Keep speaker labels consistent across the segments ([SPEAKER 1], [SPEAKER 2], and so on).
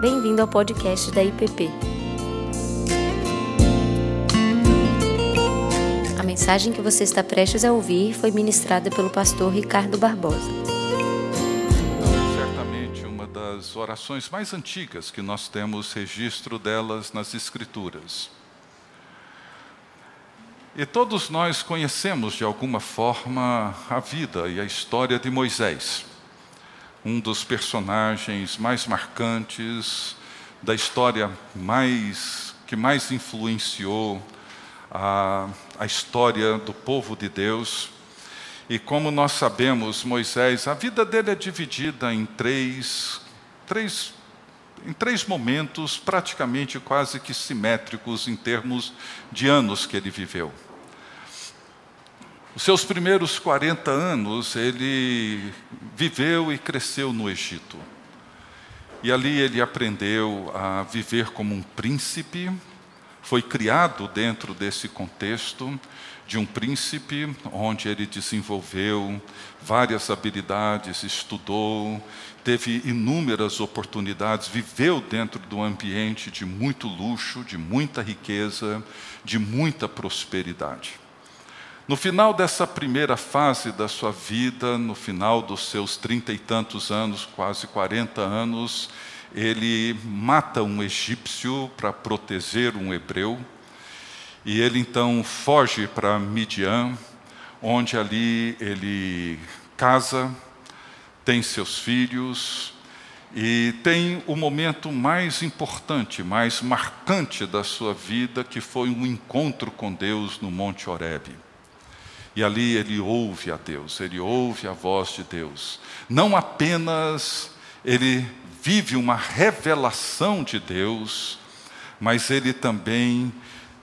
[SPEAKER 1] Bem-vindo ao podcast da IPP. A mensagem que você está prestes a ouvir foi ministrada pelo pastor Ricardo Barbosa.
[SPEAKER 2] Certamente uma das orações mais antigas que nós temos registro delas nas Escrituras. E todos nós conhecemos de alguma forma a vida e a história de Moisés, um dos personagens mais marcantes da história mais que mais influenciou a, a história do povo de Deus. E como nós sabemos, Moisés, a vida dele é dividida em três, três, em três momentos praticamente quase que simétricos em termos de anos que ele viveu. Os seus primeiros 40 anos, ele viveu e cresceu no Egito. E ali ele aprendeu a viver como um príncipe, foi criado dentro desse contexto de um príncipe, onde ele desenvolveu várias habilidades, estudou, teve inúmeras oportunidades, viveu dentro do ambiente de muito luxo, de muita riqueza, de muita prosperidade. No final dessa primeira fase da sua vida, no final dos seus trinta e tantos anos, quase quarenta anos, ele mata um egípcio para proteger um hebreu, e ele então foge para Midian, onde ali ele casa, tem seus filhos, e tem o momento mais importante, mais marcante da sua vida, que foi um encontro com Deus no Monte Horebe. E ali ele ouve a Deus, ele ouve a voz de Deus. Não apenas ele vive uma revelação de Deus, mas ele também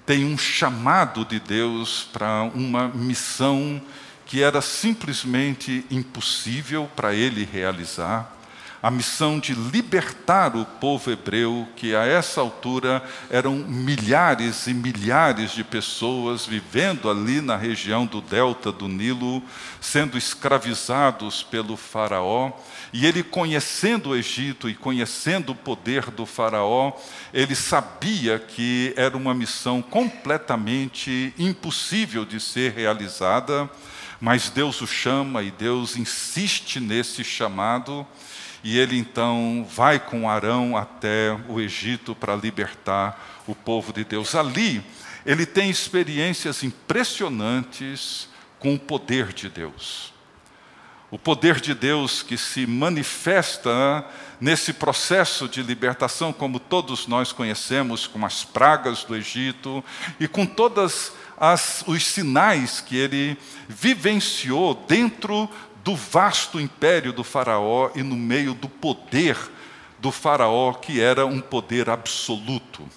[SPEAKER 2] tem um chamado de Deus para uma missão que era simplesmente impossível para ele realizar a missão de libertar o povo hebreu, que a essa altura eram milhares e milhares de pessoas vivendo ali na região do delta do Nilo, sendo escravizados pelo Faraó. E ele, conhecendo o Egito e conhecendo o poder do Faraó, ele sabia que era uma missão completamente impossível de ser realizada, mas Deus o chama e Deus insiste nesse chamado. E ele então vai com Arão até o Egito para libertar o povo de Deus. Ali, ele tem experiências impressionantes com o poder de Deus. O poder de Deus que se manifesta nesse processo de libertação, como todos nós conhecemos, com as pragas do Egito e com todos os sinais que ele vivenciou dentro do vasto império do Faraó e no meio do poder do Faraó, que era um poder absoluto.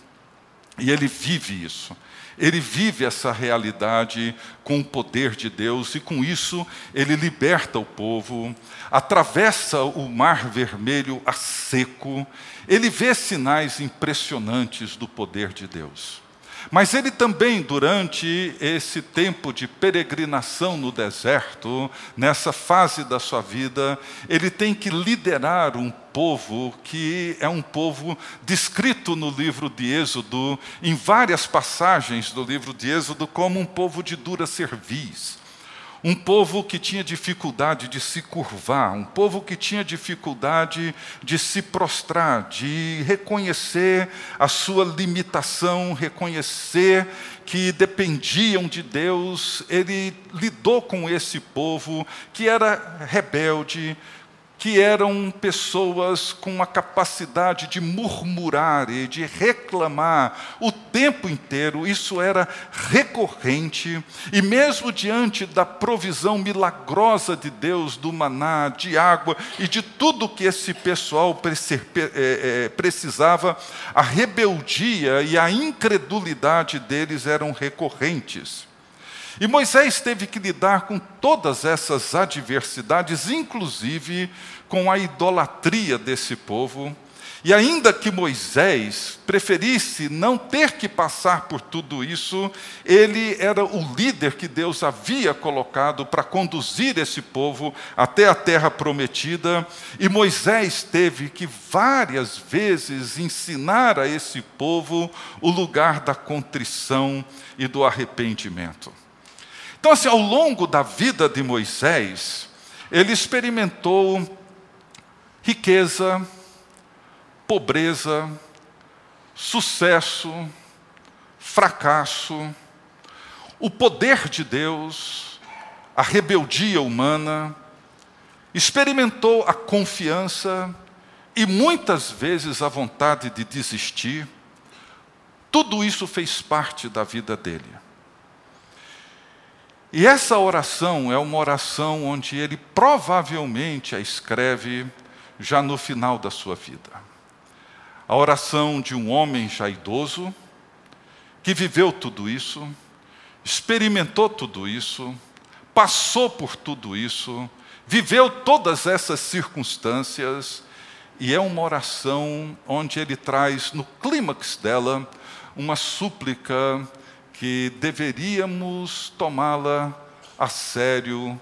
[SPEAKER 2] E ele vive isso. Ele vive essa realidade com o poder de Deus e com isso ele liberta o povo, atravessa o mar vermelho a seco, ele vê sinais impressionantes do poder de Deus. Mas ele também, durante esse tempo de peregrinação no deserto, nessa fase da sua vida, ele tem que liderar um povo que é um povo descrito no livro de Êxodo, em várias passagens do livro de Êxodo, como um povo de dura cerviz um povo que tinha dificuldade de se curvar, um povo que tinha dificuldade de se prostrar, de reconhecer a sua limitação, reconhecer que dependiam de Deus. Ele lidou com esse povo que era rebelde, que eram pessoas com a capacidade de murmurar e de reclamar o tempo inteiro, isso era recorrente, e mesmo diante da provisão milagrosa de Deus, do maná, de água e de tudo que esse pessoal é, é, precisava, a rebeldia e a incredulidade deles eram recorrentes. E Moisés teve que lidar com todas essas adversidades, inclusive com a idolatria desse povo. E ainda que Moisés preferisse não ter que passar por tudo isso, ele era o líder que Deus havia colocado para conduzir esse povo até a terra prometida, e Moisés teve que várias vezes ensinar a esse povo o lugar da contrição e do arrependimento. Então, assim, ao longo da vida de Moisés, ele experimentou riqueza, pobreza, sucesso, fracasso, o poder de Deus, a rebeldia humana, experimentou a confiança e muitas vezes a vontade de desistir. Tudo isso fez parte da vida dele. E essa oração é uma oração onde ele provavelmente a escreve já no final da sua vida. A oração de um homem já idoso, que viveu tudo isso, experimentou tudo isso, passou por tudo isso, viveu todas essas circunstâncias, e é uma oração onde ele traz no clímax dela uma súplica que deveríamos tomá-la a sério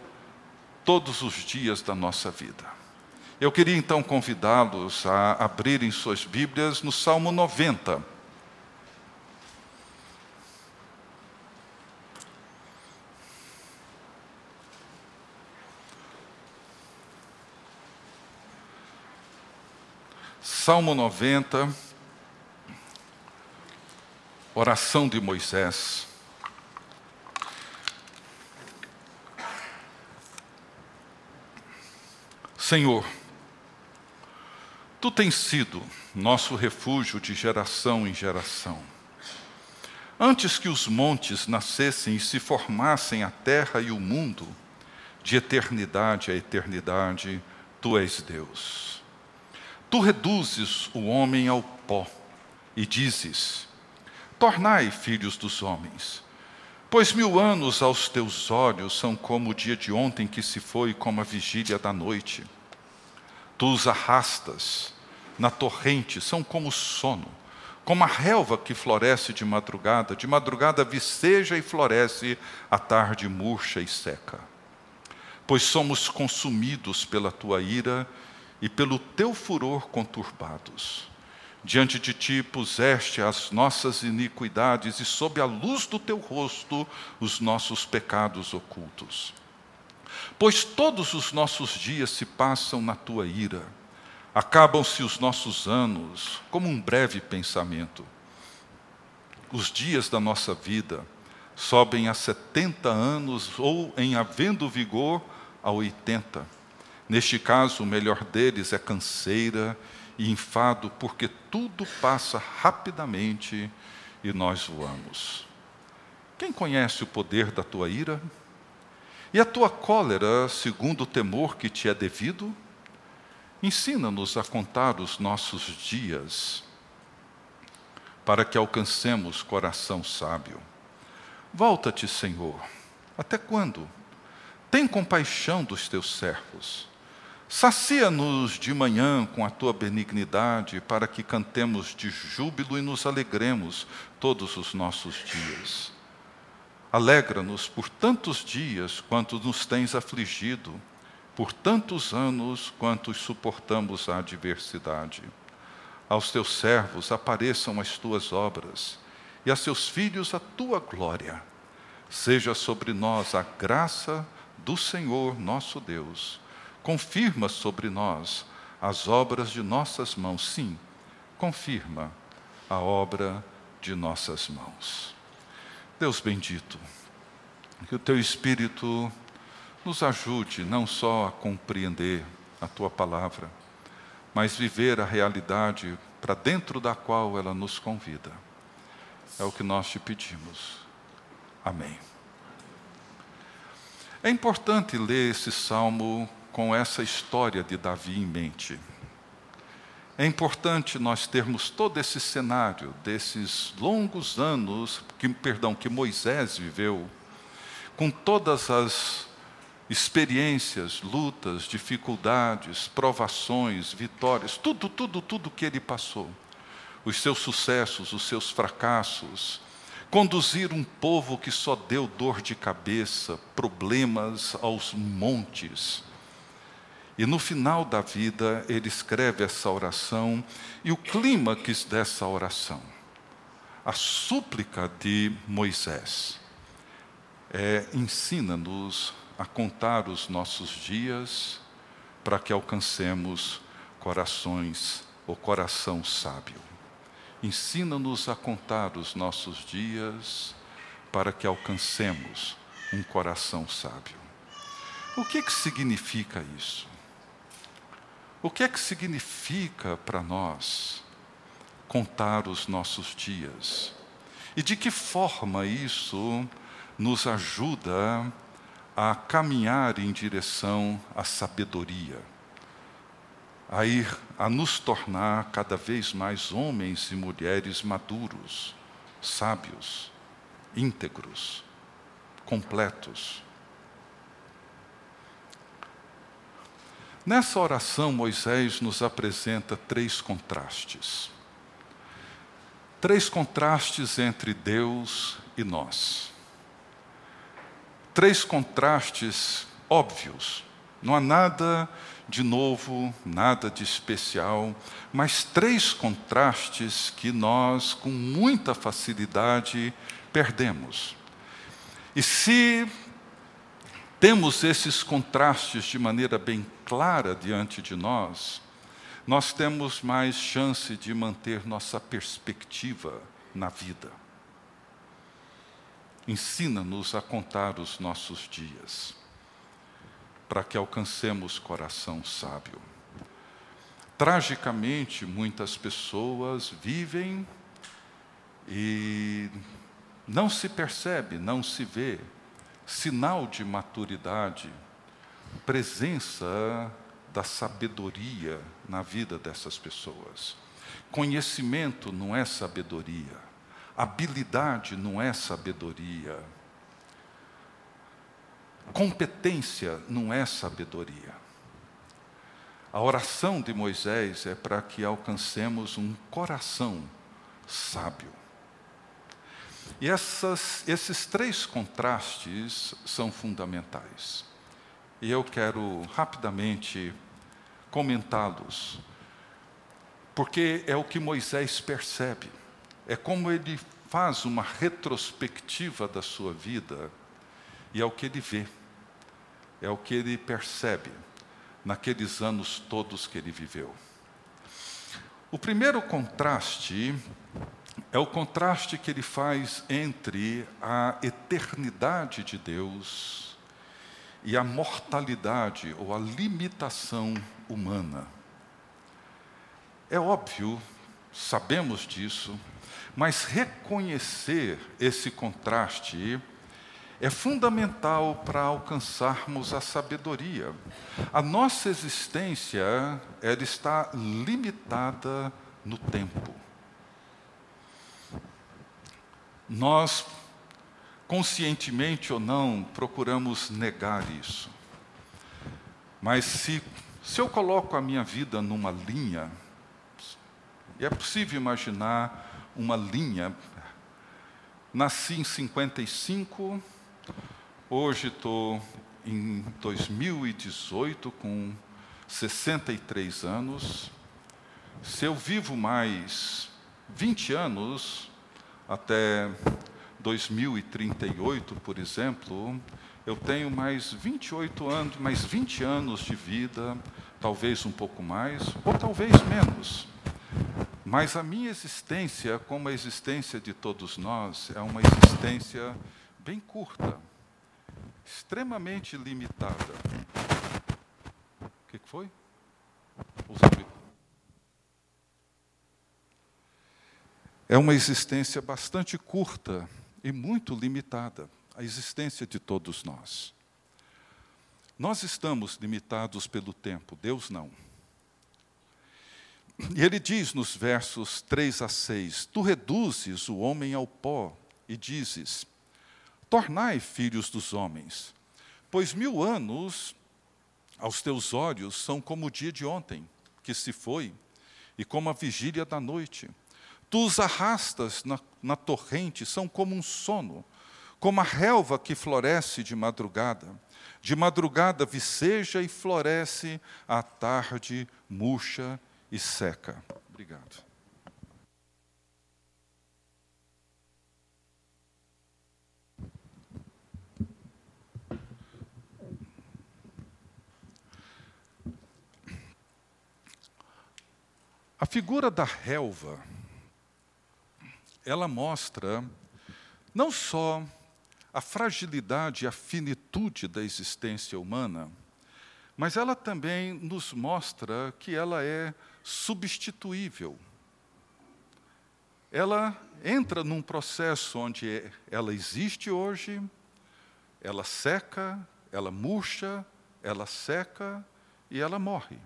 [SPEAKER 2] todos os dias da nossa vida. Eu queria então convidá-los a abrirem suas Bíblias no Salmo 90. Salmo 90, oração de Moisés. Senhor, Tu tens sido nosso refúgio de geração em geração. Antes que os montes nascessem e se formassem a terra e o mundo, de eternidade a eternidade, tu és Deus. Tu reduzes o homem ao pó e dizes: Tornai filhos dos homens. Pois mil anos aos teus olhos são como o dia de ontem que se foi, como a vigília da noite. Tu os arrastas na torrente, são como sono, como a relva que floresce de madrugada, de madrugada viceja e floresce, à tarde murcha e seca. Pois somos consumidos pela tua ira e pelo teu furor conturbados. Diante de ti puseste as nossas iniquidades e sob a luz do teu rosto os nossos pecados ocultos. Pois todos os nossos dias se passam na tua ira Acabam-se os nossos anos como um breve pensamento. Os dias da nossa vida sobem a 70 anos ou, em havendo vigor, a 80. Neste caso, o melhor deles é canseira e enfado, porque tudo passa rapidamente e nós voamos. Quem conhece o poder da tua ira? E a tua cólera, segundo o temor que te é devido? Ensina-nos a contar os nossos dias, para que alcancemos coração sábio. Volta-te, Senhor. Até quando? Tem compaixão dos teus servos. Sacia-nos de manhã com a tua benignidade, para que cantemos de júbilo e nos alegremos todos os nossos dias. Alegra-nos por tantos dias quanto nos tens afligido por tantos anos quantos suportamos a adversidade. Aos teus servos apareçam as tuas obras, e a seus filhos a tua glória. Seja sobre nós a graça do Senhor nosso Deus. Confirma sobre nós as obras de nossas mãos. Sim, confirma a obra de nossas mãos. Deus bendito, que o teu Espírito nos ajude não só a compreender a tua palavra, mas viver a realidade para dentro da qual ela nos convida. É o que nós te pedimos. Amém. É importante ler esse salmo com essa história de Davi em mente. É importante nós termos todo esse cenário desses longos anos que, perdão, que Moisés viveu, com todas as experiências, lutas, dificuldades, provações, vitórias, tudo, tudo, tudo que ele passou. Os seus sucessos, os seus fracassos, conduzir um povo que só deu dor de cabeça, problemas aos montes. E no final da vida, ele escreve essa oração e o clímax dessa oração, a súplica de Moisés, é, ensina-nos a contar os nossos dias para que alcancemos corações, o coração sábio. Ensina-nos a contar os nossos dias para que alcancemos um coração sábio. O que, que significa isso? O que é que significa para nós contar os nossos dias? E de que forma isso nos ajuda a caminhar em direção à sabedoria, a ir a nos tornar cada vez mais homens e mulheres maduros, sábios, íntegros, completos. Nessa oração, Moisés nos apresenta três contrastes. Três contrastes entre Deus e nós três contrastes óbvios. Não há nada de novo, nada de especial, mas três contrastes que nós, com muita facilidade, perdemos. E se temos esses contrastes de maneira bem clara diante de nós, nós temos mais chance de manter nossa perspectiva na vida. Ensina-nos a contar os nossos dias, para que alcancemos coração sábio. Tragicamente, muitas pessoas vivem e não se percebe, não se vê sinal de maturidade, presença da sabedoria na vida dessas pessoas. Conhecimento não é sabedoria. Habilidade não é sabedoria. Competência não é sabedoria. A oração de Moisés é para que alcancemos um coração sábio. E essas, esses três contrastes são fundamentais. E eu quero rapidamente comentá-los, porque é o que Moisés percebe. É como ele faz uma retrospectiva da sua vida e é o que ele vê, é o que ele percebe naqueles anos todos que ele viveu. O primeiro contraste é o contraste que ele faz entre a eternidade de Deus e a mortalidade ou a limitação humana. É óbvio, sabemos disso, mas reconhecer esse contraste é fundamental para alcançarmos a sabedoria. A nossa existência, ela está limitada no tempo. Nós, conscientemente ou não, procuramos negar isso. Mas se, se eu coloco a minha vida numa linha, é possível imaginar uma linha. Nasci em 55, hoje estou em 2018 com 63 anos. Se eu vivo mais 20 anos, até 2038, por exemplo, eu tenho mais 28 anos, mais 20 anos de vida, talvez um pouco mais, ou talvez menos. Mas a minha existência, como a existência de todos nós, é uma existência bem curta, extremamente limitada. O que foi? É uma existência bastante curta e muito limitada, a existência de todos nós. Nós estamos limitados pelo tempo, Deus não. E ele diz nos versos 3 a 6: Tu reduzes o homem ao pó e dizes: Tornai filhos dos homens, Pois mil anos aos teus olhos são como o dia de ontem, que se foi, e como a vigília da noite. Tu os arrastas na, na torrente, são como um sono, como a relva que floresce de madrugada. De madrugada viceja e floresce, à tarde murcha e seca. Obrigado. A figura da relva, ela mostra não só a fragilidade e a finitude da existência humana, mas ela também nos mostra que ela é substituível. Ela entra num processo onde ela existe hoje, ela seca, ela murcha, ela seca e ela morre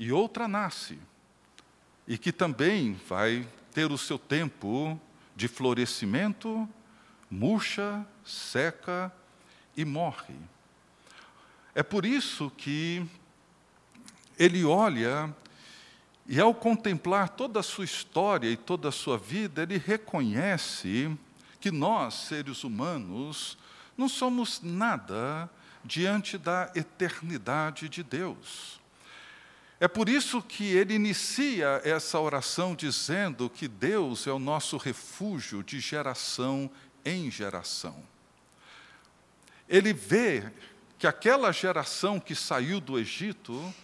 [SPEAKER 2] e outra nasce, e que também vai ter o seu tempo de florescimento, murcha, seca e morre. É por isso que ele olha e, ao contemplar toda a sua história e toda a sua vida, ele reconhece que nós, seres humanos, não somos nada diante da eternidade de Deus. É por isso que ele inicia essa oração dizendo que Deus é o nosso refúgio de geração em geração. Ele vê que aquela geração que saiu do Egito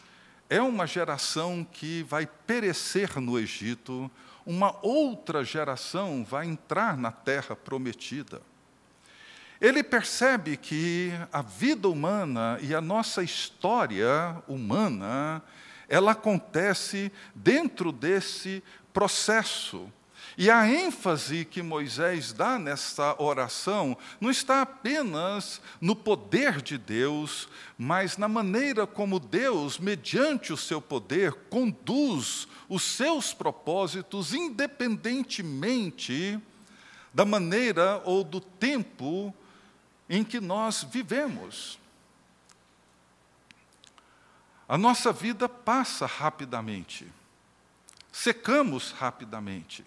[SPEAKER 2] é uma geração que vai perecer no Egito, uma outra geração vai entrar na terra prometida. Ele percebe que a vida humana e a nossa história humana ela acontece dentro desse processo. E a ênfase que Moisés dá nessa oração não está apenas no poder de Deus, mas na maneira como Deus, mediante o seu poder, conduz os seus propósitos independentemente da maneira ou do tempo em que nós vivemos. A nossa vida passa rapidamente, secamos rapidamente.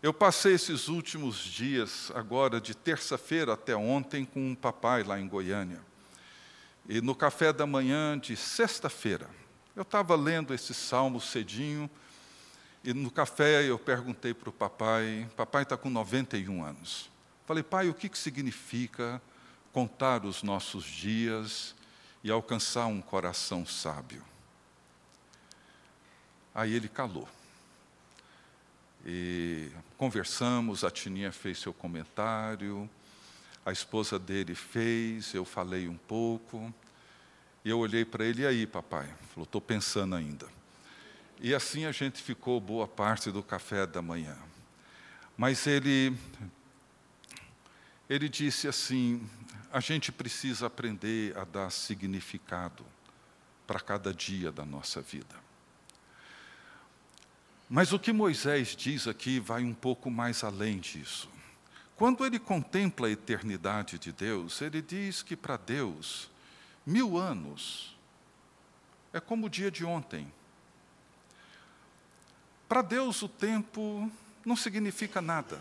[SPEAKER 2] Eu passei esses últimos dias, agora de terça-feira até ontem, com um papai lá em Goiânia. E no café da manhã de sexta-feira, eu estava lendo esse salmo cedinho, e no café eu perguntei para o papai: papai está com 91 anos. Falei, pai, o que, que significa contar os nossos dias e alcançar um coração sábio. Aí ele calou. E conversamos, a Tininha fez seu comentário, a esposa dele fez, eu falei um pouco. E eu olhei para ele, e aí, papai? Falou, estou pensando ainda. E assim a gente ficou boa parte do café da manhã. Mas ele, ele disse assim: a gente precisa aprender a dar significado para cada dia da nossa vida. Mas o que Moisés diz aqui vai um pouco mais além disso. Quando ele contempla a eternidade de Deus, ele diz que para Deus, mil anos é como o dia de ontem. Para Deus, o tempo não significa nada.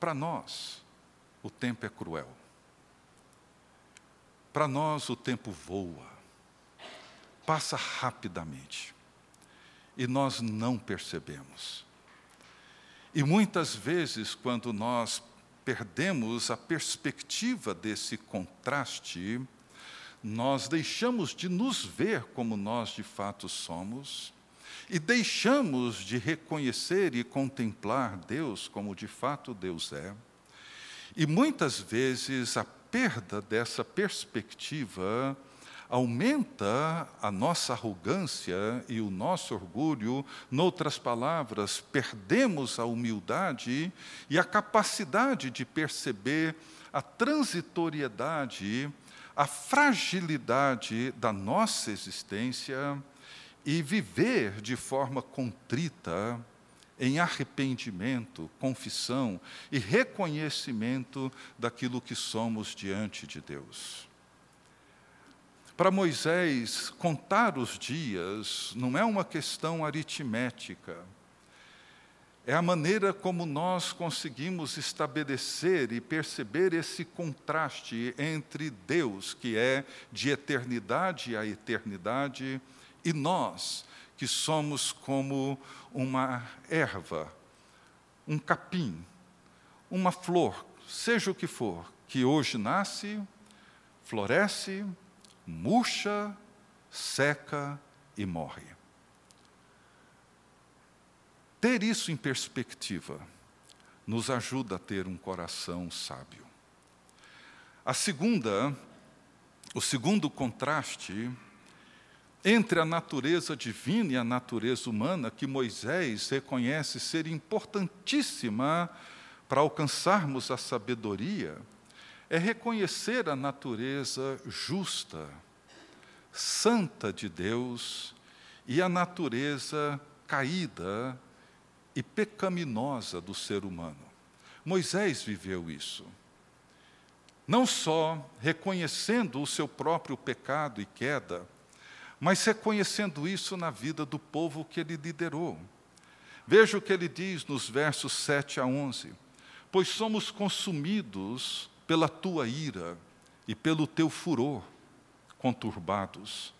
[SPEAKER 2] Para nós, o tempo é cruel. Para nós o tempo voa, passa rapidamente, e nós não percebemos. E muitas vezes, quando nós perdemos a perspectiva desse contraste, nós deixamos de nos ver como nós de fato somos, e deixamos de reconhecer e contemplar Deus como de fato Deus é. E muitas vezes a perda dessa perspectiva aumenta a nossa arrogância e o nosso orgulho. Noutras palavras, perdemos a humildade e a capacidade de perceber a transitoriedade, a fragilidade da nossa existência e viver de forma contrita em arrependimento, confissão e reconhecimento daquilo que somos diante de Deus. Para Moisés, contar os dias não é uma questão aritmética, é a maneira como nós conseguimos estabelecer e perceber esse contraste entre Deus, que é de eternidade a eternidade, e nós, que somos como uma erva, um capim, uma flor, seja o que for, que hoje nasce, floresce, murcha, seca e morre. Ter isso em perspectiva nos ajuda a ter um coração sábio. A segunda, o segundo contraste entre a natureza divina e a natureza humana, que Moisés reconhece ser importantíssima para alcançarmos a sabedoria, é reconhecer a natureza justa, santa de Deus e a natureza caída e pecaminosa do ser humano. Moisés viveu isso. Não só reconhecendo o seu próprio pecado e queda, mas reconhecendo isso na vida do povo que ele liderou. Veja o que ele diz nos versos 7 a 11: Pois somos consumidos pela tua ira e pelo teu furor conturbados.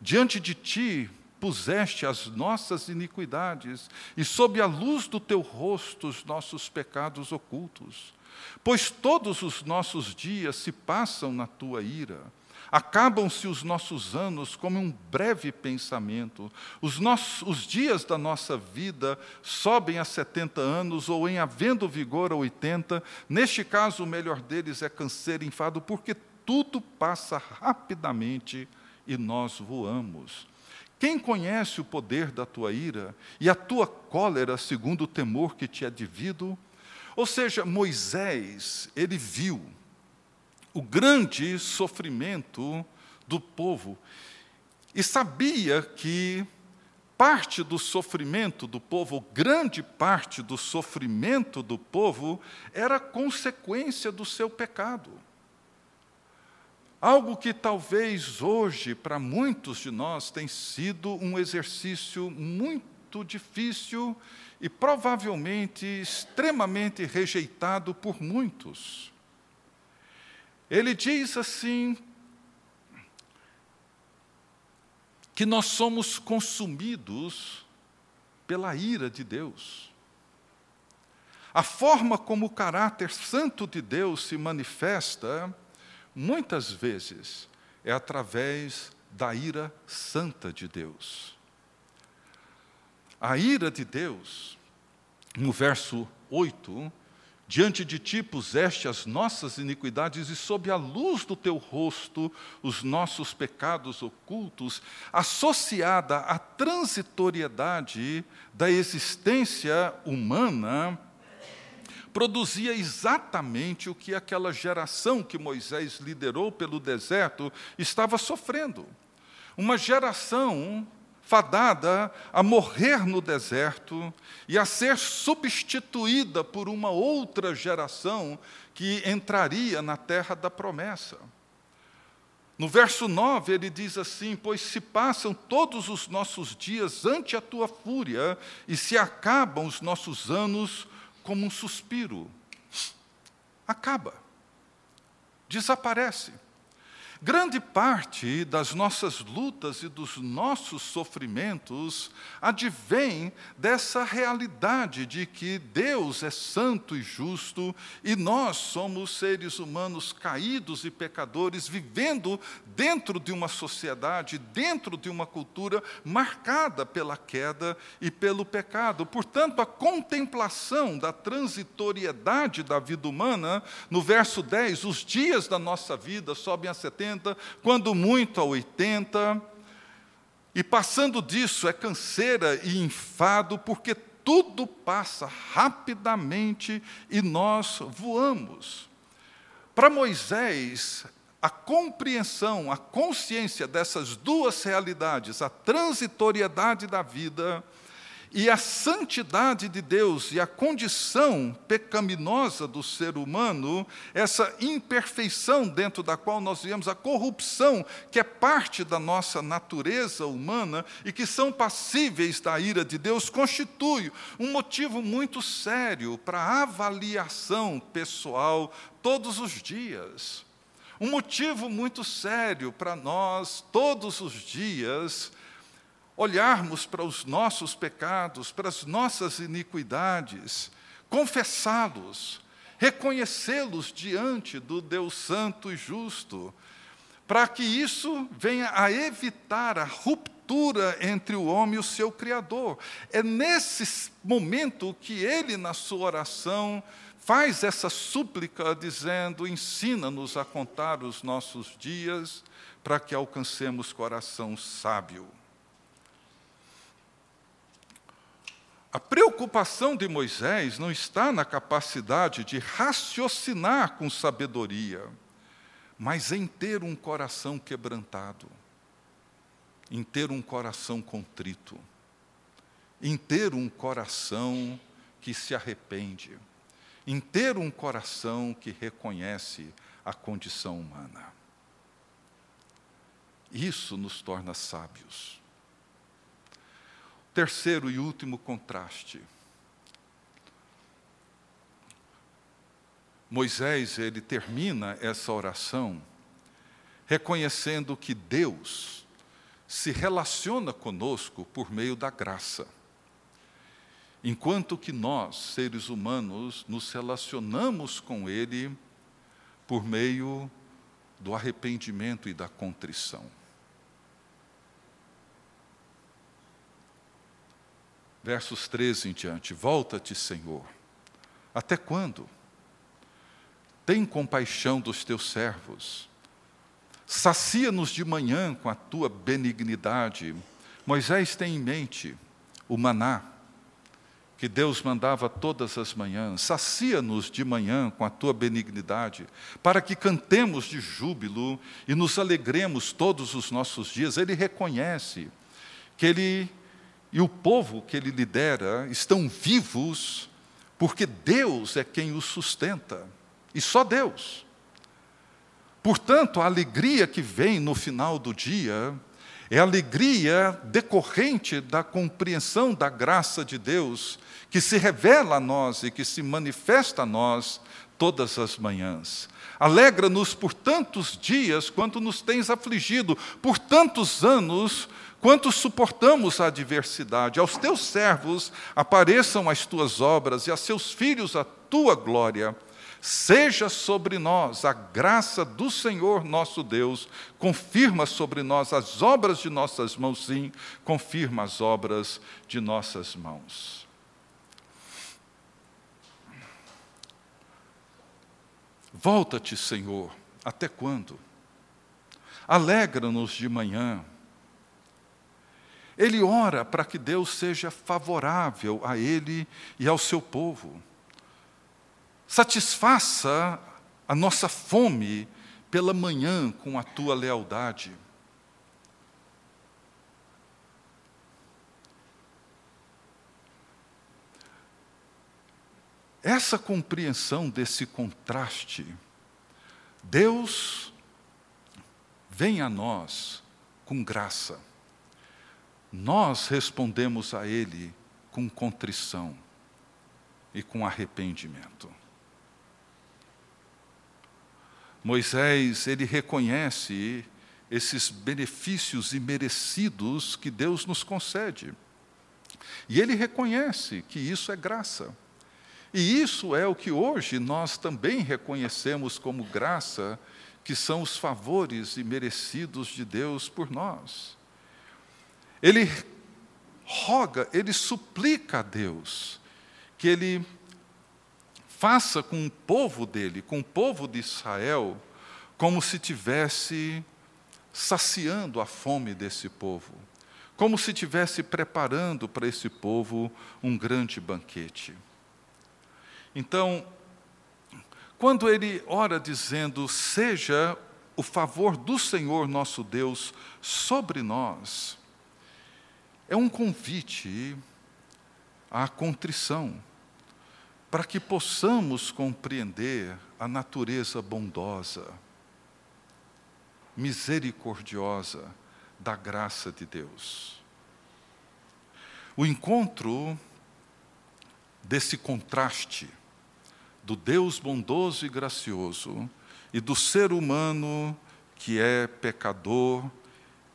[SPEAKER 2] Diante de ti puseste as nossas iniquidades, e sob a luz do teu rosto os nossos pecados ocultos. Pois todos os nossos dias se passam na tua ira. Acabam-se os nossos anos como um breve pensamento. Os, nossos, os dias da nossa vida sobem a 70 anos, ou em havendo vigor a 80. Neste caso, o melhor deles é canseiro e enfado, porque tudo passa rapidamente e nós voamos. Quem conhece o poder da tua ira e a tua cólera segundo o temor que te é devido? Ou seja, Moisés, ele viu o grande sofrimento do povo e sabia que parte do sofrimento do povo, grande parte do sofrimento do povo, era consequência do seu pecado. Algo que talvez hoje, para muitos de nós, tem sido um exercício muito difícil e provavelmente extremamente rejeitado por muitos. Ele diz assim: que nós somos consumidos pela ira de Deus. A forma como o caráter santo de Deus se manifesta muitas vezes é através da ira santa de Deus. A ira de Deus, no verso 8, diante de ti puseste as nossas iniquidades e sob a luz do teu rosto os nossos pecados ocultos, associada à transitoriedade da existência humana, produzia exatamente o que aquela geração que Moisés liderou pelo deserto estava sofrendo. Uma geração fadada a morrer no deserto e a ser substituída por uma outra geração que entraria na terra da promessa. No verso 9 ele diz assim: Pois se passam todos os nossos dias ante a tua fúria, e se acabam os nossos anos como um suspiro. Acaba, desaparece. Grande parte das nossas lutas e dos nossos sofrimentos advém dessa realidade de que Deus é santo e justo e nós somos seres humanos caídos e pecadores vivendo dentro de uma sociedade, dentro de uma cultura marcada pela queda e pelo pecado. Portanto, a contemplação da transitoriedade da vida humana, no verso 10, os dias da nossa vida sobem a 70 70, quando muito a 80. E passando disso é canseira e enfado, porque tudo passa rapidamente e nós voamos. Para Moisés, a compreensão, a consciência dessas duas realidades, a transitoriedade da vida E a santidade de Deus e a condição pecaminosa do ser humano, essa imperfeição dentro da qual nós vemos, a corrupção, que é parte da nossa natureza humana e que são passíveis da ira de Deus, constitui um motivo muito sério para avaliação pessoal todos os dias. Um motivo muito sério para nós, todos os dias, olharmos para os nossos pecados, para as nossas iniquidades, confessá-los, reconhecê-los diante do Deus Santo e Justo, para que isso venha a evitar a ruptura entre o homem e o seu Criador. É nesse momento que ele, na sua oração, faz essa súplica dizendo: ensina-nos a contar os nossos dias, para que alcancemos coração sábio. A preocupação de Moisés não está na capacidade de raciocinar com sabedoria, mas em ter um coração quebrantado, em ter um coração contrito, em ter um coração que se arrepende, em ter um coração que reconhece a condição humana. Isso nos torna sábios. Terceiro e último contraste. Moisés, ele termina essa oração reconhecendo que Deus se relaciona conosco por meio da graça. Enquanto que nós, seres humanos, nos relacionamos com Ele por meio do arrependimento e da contrição. Versos 13 em diante: Volta-te, Senhor. Até quando? Tem compaixão dos teus servos. Sacia-nos de manhã com a tua benignidade. Moisés tem em mente o maná que Deus mandava todas as manhãs. Sacia-nos de manhã com a tua benignidade, para que cantemos de júbilo e nos alegremos todos os nossos dias. Ele reconhece que ele e o povo que ele lidera estão vivos porque Deus é quem os sustenta, e só Deus. Portanto, a alegria que vem no final do dia é alegria decorrente da compreensão da graça de Deus, que se revela a nós e que se manifesta a nós todas as manhãs. Alegra-nos por tantos dias quanto nos tens afligido, por tantos anos quanto suportamos a adversidade. Aos teus servos apareçam as tuas obras e a seus filhos a tua glória. Seja sobre nós a graça do Senhor nosso Deus, confirma sobre nós as obras de nossas mãos, sim, confirma as obras de nossas mãos. Volta-te, Senhor, até quando? Alegra-nos de manhã ele ora para que Deus seja favorável a ele e ao seu povo. Satisfaça a nossa fome pela manhã com a tua lealdade. Essa compreensão desse contraste, Deus vem a nós com graça nós respondemos a Ele com contrição e com arrependimento. Moisés, ele reconhece esses benefícios imerecidos que Deus nos concede. E ele reconhece que isso é graça. E isso é o que hoje nós também reconhecemos como graça, que são os favores imerecidos de Deus por nós. Ele roga, ele suplica a Deus que ele faça com o povo dele, com o povo de Israel, como se tivesse saciando a fome desse povo, como se tivesse preparando para esse povo um grande banquete. Então, quando ele ora dizendo: Seja o favor do Senhor nosso Deus sobre nós, é um convite à contrição, para que possamos compreender a natureza bondosa, misericordiosa da graça de Deus. O encontro desse contraste do Deus bondoso e gracioso e do ser humano que é pecador,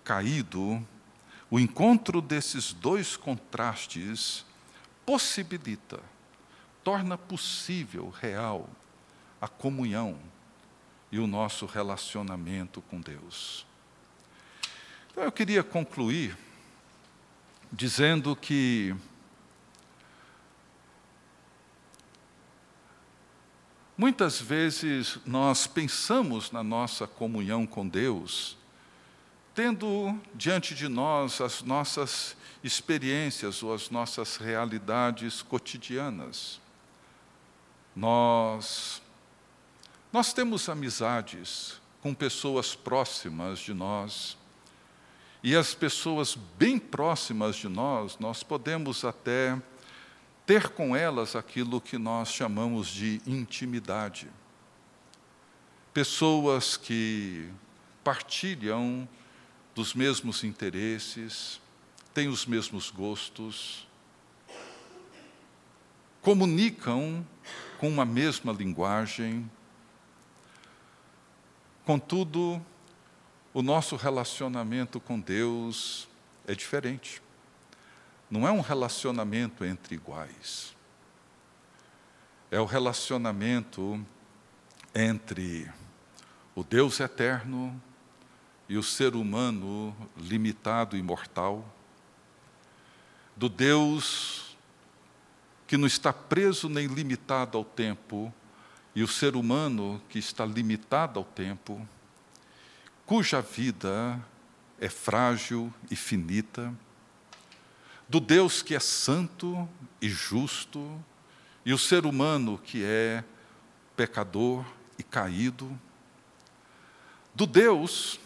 [SPEAKER 2] caído, o encontro desses dois contrastes possibilita, torna possível, real, a comunhão e o nosso relacionamento com Deus. Então eu queria concluir dizendo que muitas vezes nós pensamos na nossa comunhão com Deus, tendo diante de nós as nossas experiências ou as nossas realidades cotidianas. Nós nós temos amizades com pessoas próximas de nós. E as pessoas bem próximas de nós, nós podemos até ter com elas aquilo que nós chamamos de intimidade. Pessoas que partilham dos mesmos interesses, têm os mesmos gostos, comunicam com uma mesma linguagem, Contudo, o nosso relacionamento com Deus é diferente. Não é um relacionamento entre iguais. É o relacionamento entre o Deus eterno e o ser humano limitado e mortal. Do Deus que não está preso nem limitado ao tempo, e o ser humano que está limitado ao tempo, cuja vida é frágil e finita, do Deus que é santo e justo, e o ser humano que é pecador e caído, do Deus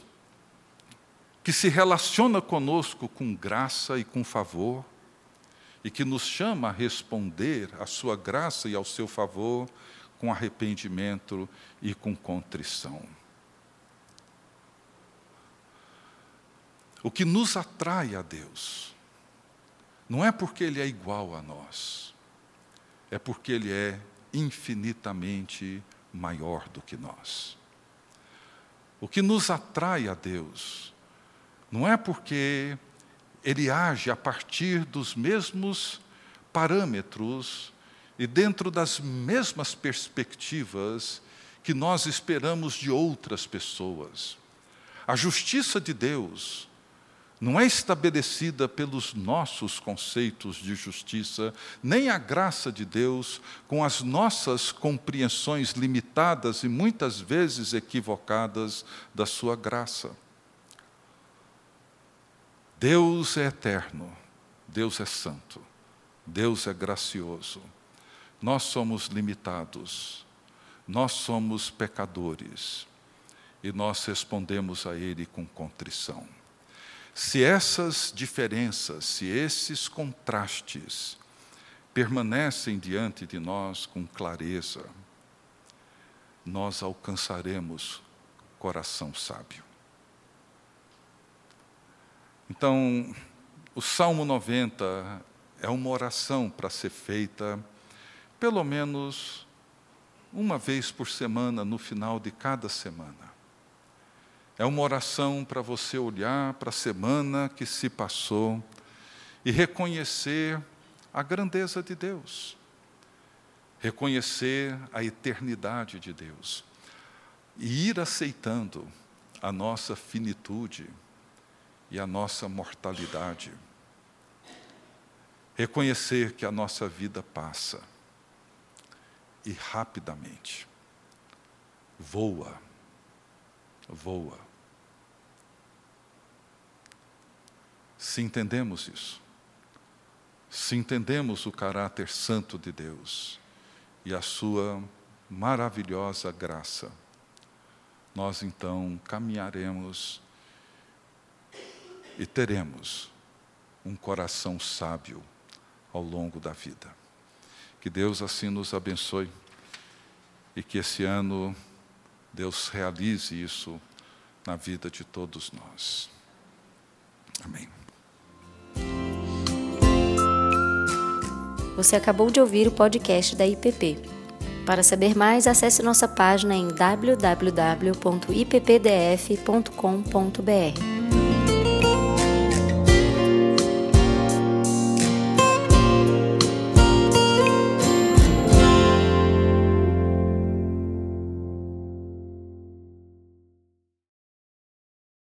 [SPEAKER 2] que se relaciona conosco com graça e com favor, e que nos chama a responder à sua graça e ao seu favor com arrependimento e com contrição. O que nos atrai a Deus não é porque Ele é igual a nós, é porque Ele é infinitamente maior do que nós. O que nos atrai a Deus não é porque Ele age a partir dos mesmos parâmetros e dentro das mesmas perspectivas que nós esperamos de outras pessoas. A justiça de Deus não é estabelecida pelos nossos conceitos de justiça, nem a graça de Deus com as nossas compreensões limitadas e muitas vezes equivocadas da Sua graça. Deus é eterno, Deus é santo, Deus é gracioso. Nós somos limitados, nós somos pecadores e nós respondemos a Ele com contrição. Se essas diferenças, se esses contrastes permanecem diante de nós com clareza, nós alcançaremos coração sábio. Então, o Salmo 90 é uma oração para ser feita pelo menos uma vez por semana, no final de cada semana. É uma oração para você olhar para a semana que se passou e reconhecer a grandeza de Deus, reconhecer a eternidade de Deus. E ir aceitando a nossa finitude e a nossa mortalidade. Reconhecer que a nossa vida passa e rapidamente. Voa, voa. Se entendemos isso, se entendemos o caráter santo de Deus e a sua maravilhosa graça, nós então caminharemos e teremos um coração sábio ao longo da vida. Que Deus assim nos abençoe e que esse ano Deus realize isso na vida de todos nós. Amém.
[SPEAKER 1] Você acabou de ouvir o podcast da IPP. Para saber mais, acesse nossa página em www.ippdf.com.br.